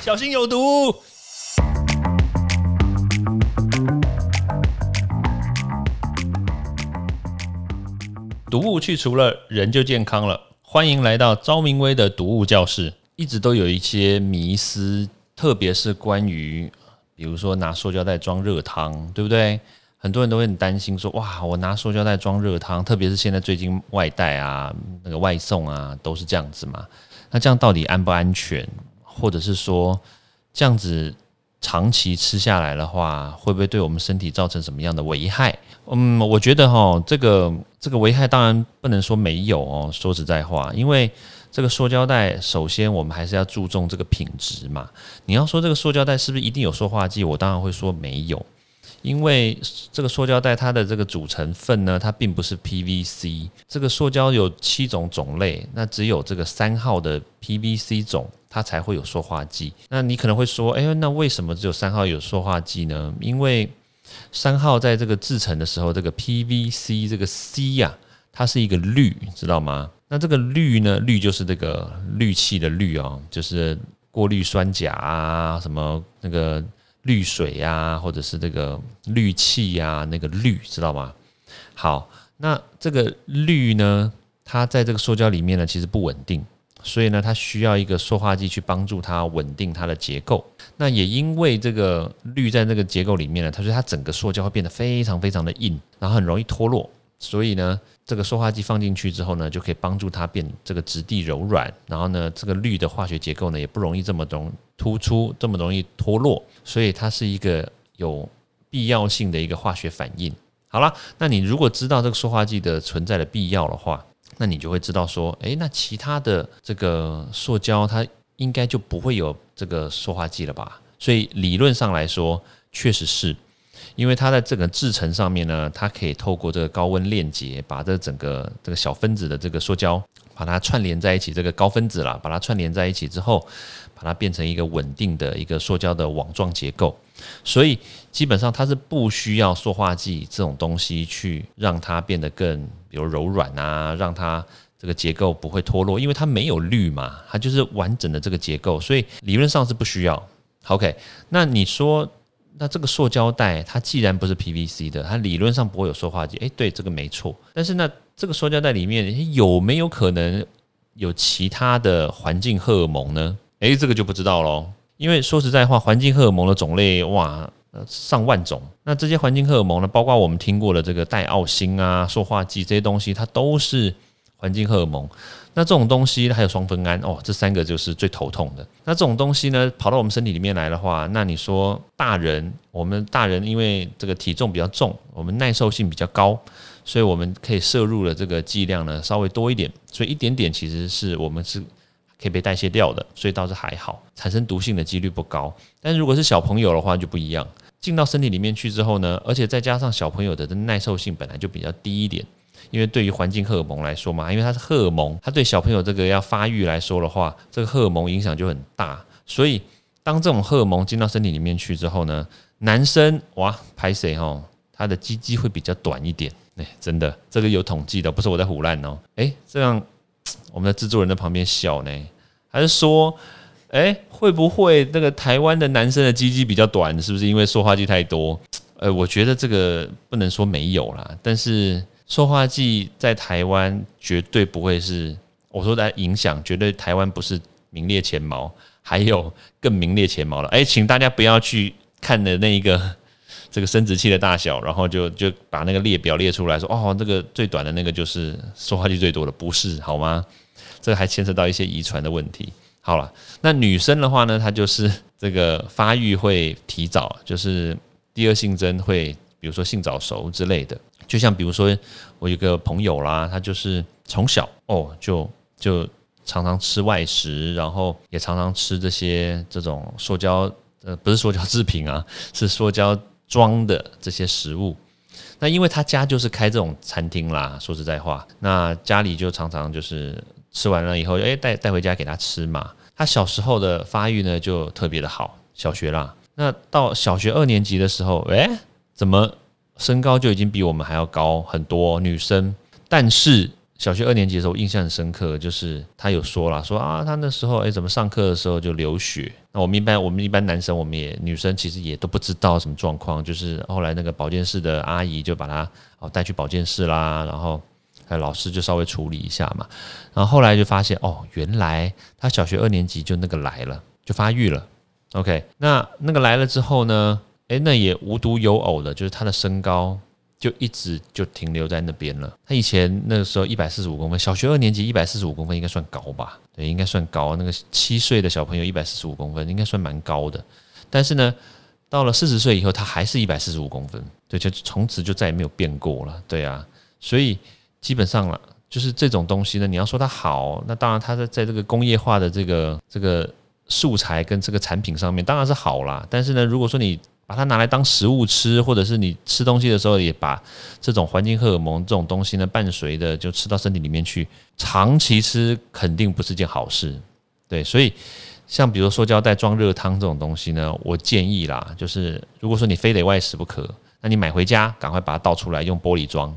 小心有毒。毒物去除了，人就健康了。欢迎来到昭明威的毒物教室。一直都有一些迷思，特别是关于，比如说拿塑胶袋装热汤，对不对？很多人都会很担心说，哇，我拿塑胶袋装热汤，特别是现在最近外带啊、那个外送啊，都是这样子嘛。那这样到底安不安全？或者是说，这样子长期吃下来的话，会不会对我们身体造成什么样的危害？嗯，我觉得哈，这个这个危害当然不能说没有哦。说实在话，因为这个塑胶袋，首先我们还是要注重这个品质嘛。你要说这个塑胶袋是不是一定有塑化剂？我当然会说没有。因为这个塑胶袋它的这个组成分呢，它并不是 PVC。这个塑胶有七种种类，那只有这个三号的 PVC 种，它才会有塑化剂。那你可能会说，哎，那为什么只有三号有塑化剂呢？因为三号在这个制成的时候，这个 PVC 这个 C 呀，它是一个氯，知道吗？那这个氯呢，氯就是这个氯气的氯啊，就是过滤酸钾啊，什么那个。滤水呀，或者是这个氯气呀，那个氯知道吗？好，那这个氯呢，它在这个塑胶里面呢，其实不稳定，所以呢，它需要一个塑化剂去帮助它稳定它的结构。那也因为这个氯在那个结构里面呢，它所以它整个塑胶会变得非常非常的硬，然后很容易脱落。所以呢，这个塑化剂放进去之后呢，就可以帮助它变这个质地柔软，然后呢，这个氯的化学结构呢，也不容易这么容突出，这么容易脱落，所以它是一个有必要性的一个化学反应。好了，那你如果知道这个塑化剂的存在的必要的话，那你就会知道说，诶，那其他的这个塑胶它应该就不会有这个塑化剂了吧？所以理论上来说，确实是。因为它在这个制成上面呢，它可以透过这个高温链接，把这整个这个小分子的这个塑胶，把它串联在一起。这个高分子啦，把它串联在一起之后，把它变成一个稳定的一个塑胶的网状结构。所以基本上它是不需要塑化剂这种东西去让它变得更比如柔软啊，让它这个结构不会脱落，因为它没有氯嘛，它就是完整的这个结构，所以理论上是不需要。OK，那你说？那这个塑胶袋，它既然不是 PVC 的，它理论上不会有塑化剂。诶，对，这个没错。但是那这个塑胶袋里面有没有可能有其他的环境荷尔蒙呢？诶，这个就不知道喽。因为说实在话，环境荷尔蒙的种类哇，上万种。那这些环境荷尔蒙呢，包括我们听过的这个代奥辛啊、塑化剂这些东西，它都是环境荷尔蒙。那这种东西还有双酚胺哦，这三个就是最头痛的。那这种东西呢，跑到我们身体里面来的话，那你说大人，我们大人因为这个体重比较重，我们耐受性比较高，所以我们可以摄入的这个剂量呢稍微多一点，所以一点点其实是我们是可以被代谢掉的，所以倒是还好，产生毒性的几率不高。但是如果是小朋友的话就不一样，进到身体里面去之后呢，而且再加上小朋友的耐受性本来就比较低一点。因为对于环境荷尔蒙来说嘛，因为它是荷尔蒙，它对小朋友这个要发育来说的话，这个荷尔蒙影响就很大。所以当这种荷尔蒙进到身体里面去之后呢，男生哇，拍谁哦，他的鸡鸡会比较短一点。哎，真的，这个有统计的，不是我在胡乱哦。哎，这样我们的制作人在旁边笑呢，还是说，哎，会不会那个台湾的男生的鸡鸡比较短？是不是因为塑化剂太多？呃，我觉得这个不能说没有啦，但是。塑化剂在台湾绝对不会是我说的影响，绝对台湾不是名列前茅，还有更名列前茅了。哎，请大家不要去看的那一个 这个生殖器的大小，然后就就把那个列表列出来说，哦，这个最短的那个就是塑化剂最多的，不是好吗？这个还牵扯到一些遗传的问题。好了，那女生的话呢，她就是这个发育会提早，就是第二性征会，比如说性早熟之类的。就像比如说，我有个朋友啦，他就是从小哦就就常常吃外食，然后也常常吃这些这种塑胶呃不是塑胶制品啊，是塑胶装的这些食物。那因为他家就是开这种餐厅啦，说实在话，那家里就常常就是吃完了以后，哎带带回家给他吃嘛。他小时候的发育呢就特别的好，小学啦，那到小学二年级的时候，哎怎么？身高就已经比我们还要高很多，女生，但是小学二年级的时候，印象很深刻，就是他有说了，说啊，他那时候哎，怎么上课的时候就流血？那我们一般我们一般男生，我们也女生其实也都不知道什么状况，就是后来那个保健室的阿姨就把他哦带去保健室啦，然后老师就稍微处理一下嘛，然后后来就发现哦，原来他小学二年级就那个来了，就发育了。OK，那那个来了之后呢？诶，那也无独有偶的，就是他的身高就一直就停留在那边了。他以前那个时候一百四十五公分，小学二年级一百四十五公分应该算高吧？对，应该算高。那个七岁的小朋友一百四十五公分应该算蛮高的。但是呢，到了四十岁以后，他还是一百四十五公分，对，就从此就再也没有变过了。对啊，所以基本上了，就是这种东西呢，你要说它好，那当然它在在这个工业化的这个这个。素材跟这个产品上面当然是好啦，但是呢，如果说你把它拿来当食物吃，或者是你吃东西的时候也把这种环境荷尔蒙这种东西呢伴随的就吃到身体里面去，长期吃肯定不是件好事。对，所以像比如塑胶袋装热汤这种东西呢，我建议啦，就是如果说你非得外食不可，那你买回家赶快把它倒出来用玻璃装，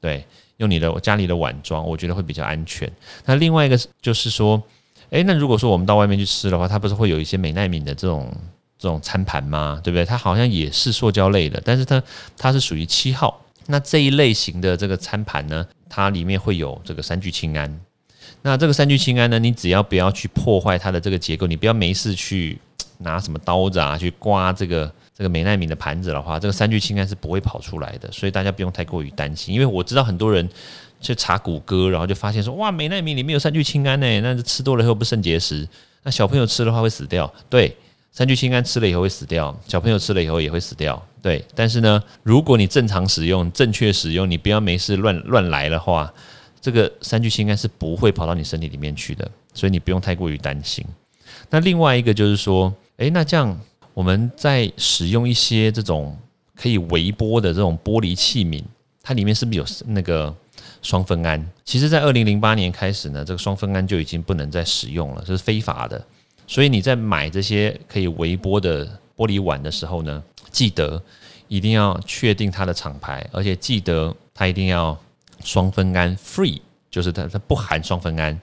对，用你的家里的碗装，我觉得会比较安全。那另外一个就是说。诶，那如果说我们到外面去吃的话，它不是会有一些美奈敏的这种这种餐盘吗？对不对？它好像也是塑胶类的，但是它它是属于七号。那这一类型的这个餐盘呢，它里面会有这个三聚氰胺。那这个三聚氰胺呢，你只要不要去破坏它的这个结构，你不要没事去拿什么刀子啊去刮这个这个美奈米的盘子的话，这个三聚氰胺是不会跑出来的。所以大家不用太过于担心，因为我知道很多人。去查谷歌，然后就发现说，哇，美奈米里面有三聚氰胺呢，那吃多了以后不肾结石，那小朋友吃的话会死掉。对，三聚氰胺吃了以后会死掉，小朋友吃了以后也会死掉。对，但是呢，如果你正常使用、正确使用，你不要没事乱乱来的话，这个三聚氰胺是不会跑到你身体里面去的，所以你不用太过于担心。那另外一个就是说，诶，那这样我们在使用一些这种可以微波的这种玻璃器皿，它里面是不是有那个？双酚胺，其实，在二零零八年开始呢，这个双酚胺就已经不能再使用了，这是非法的。所以你在买这些可以微波的玻璃碗的时候呢，记得一定要确定它的厂牌，而且记得它一定要双酚胺 free，就是它它不含双酚胺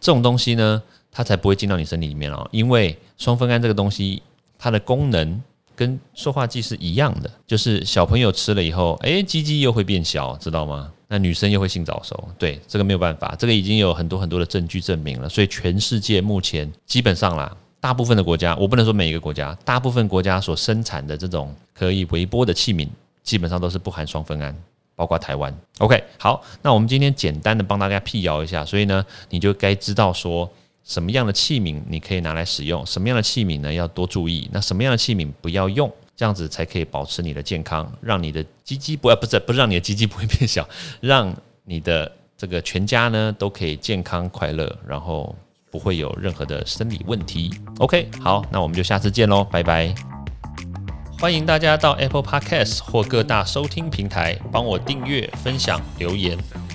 这种东西呢，它才不会进到你身体里面哦。因为双酚胺这个东西，它的功能跟塑化剂是一样的，就是小朋友吃了以后，哎，鸡鸡又会变小，知道吗？那女生又会性早熟，对这个没有办法，这个已经有很多很多的证据证明了。所以全世界目前基本上啦，大部分的国家，我不能说每一个国家，大部分国家所生产的这种可以微波的器皿，基本上都是不含双酚胺，包括台湾。OK，好，那我们今天简单的帮大家辟谣一下，所以呢，你就该知道说什么样的器皿你可以拿来使用，什么样的器皿呢要多注意，那什么样的器皿不要用。这样子才可以保持你的健康，让你的鸡鸡不要不是不是让你的鸡鸡不会变小，让你的这个全家呢都可以健康快乐，然后不会有任何的生理问题。OK，好，那我们就下次见喽，拜拜！欢迎大家到 Apple Podcast 或各大收听平台帮我订阅、分享、留言。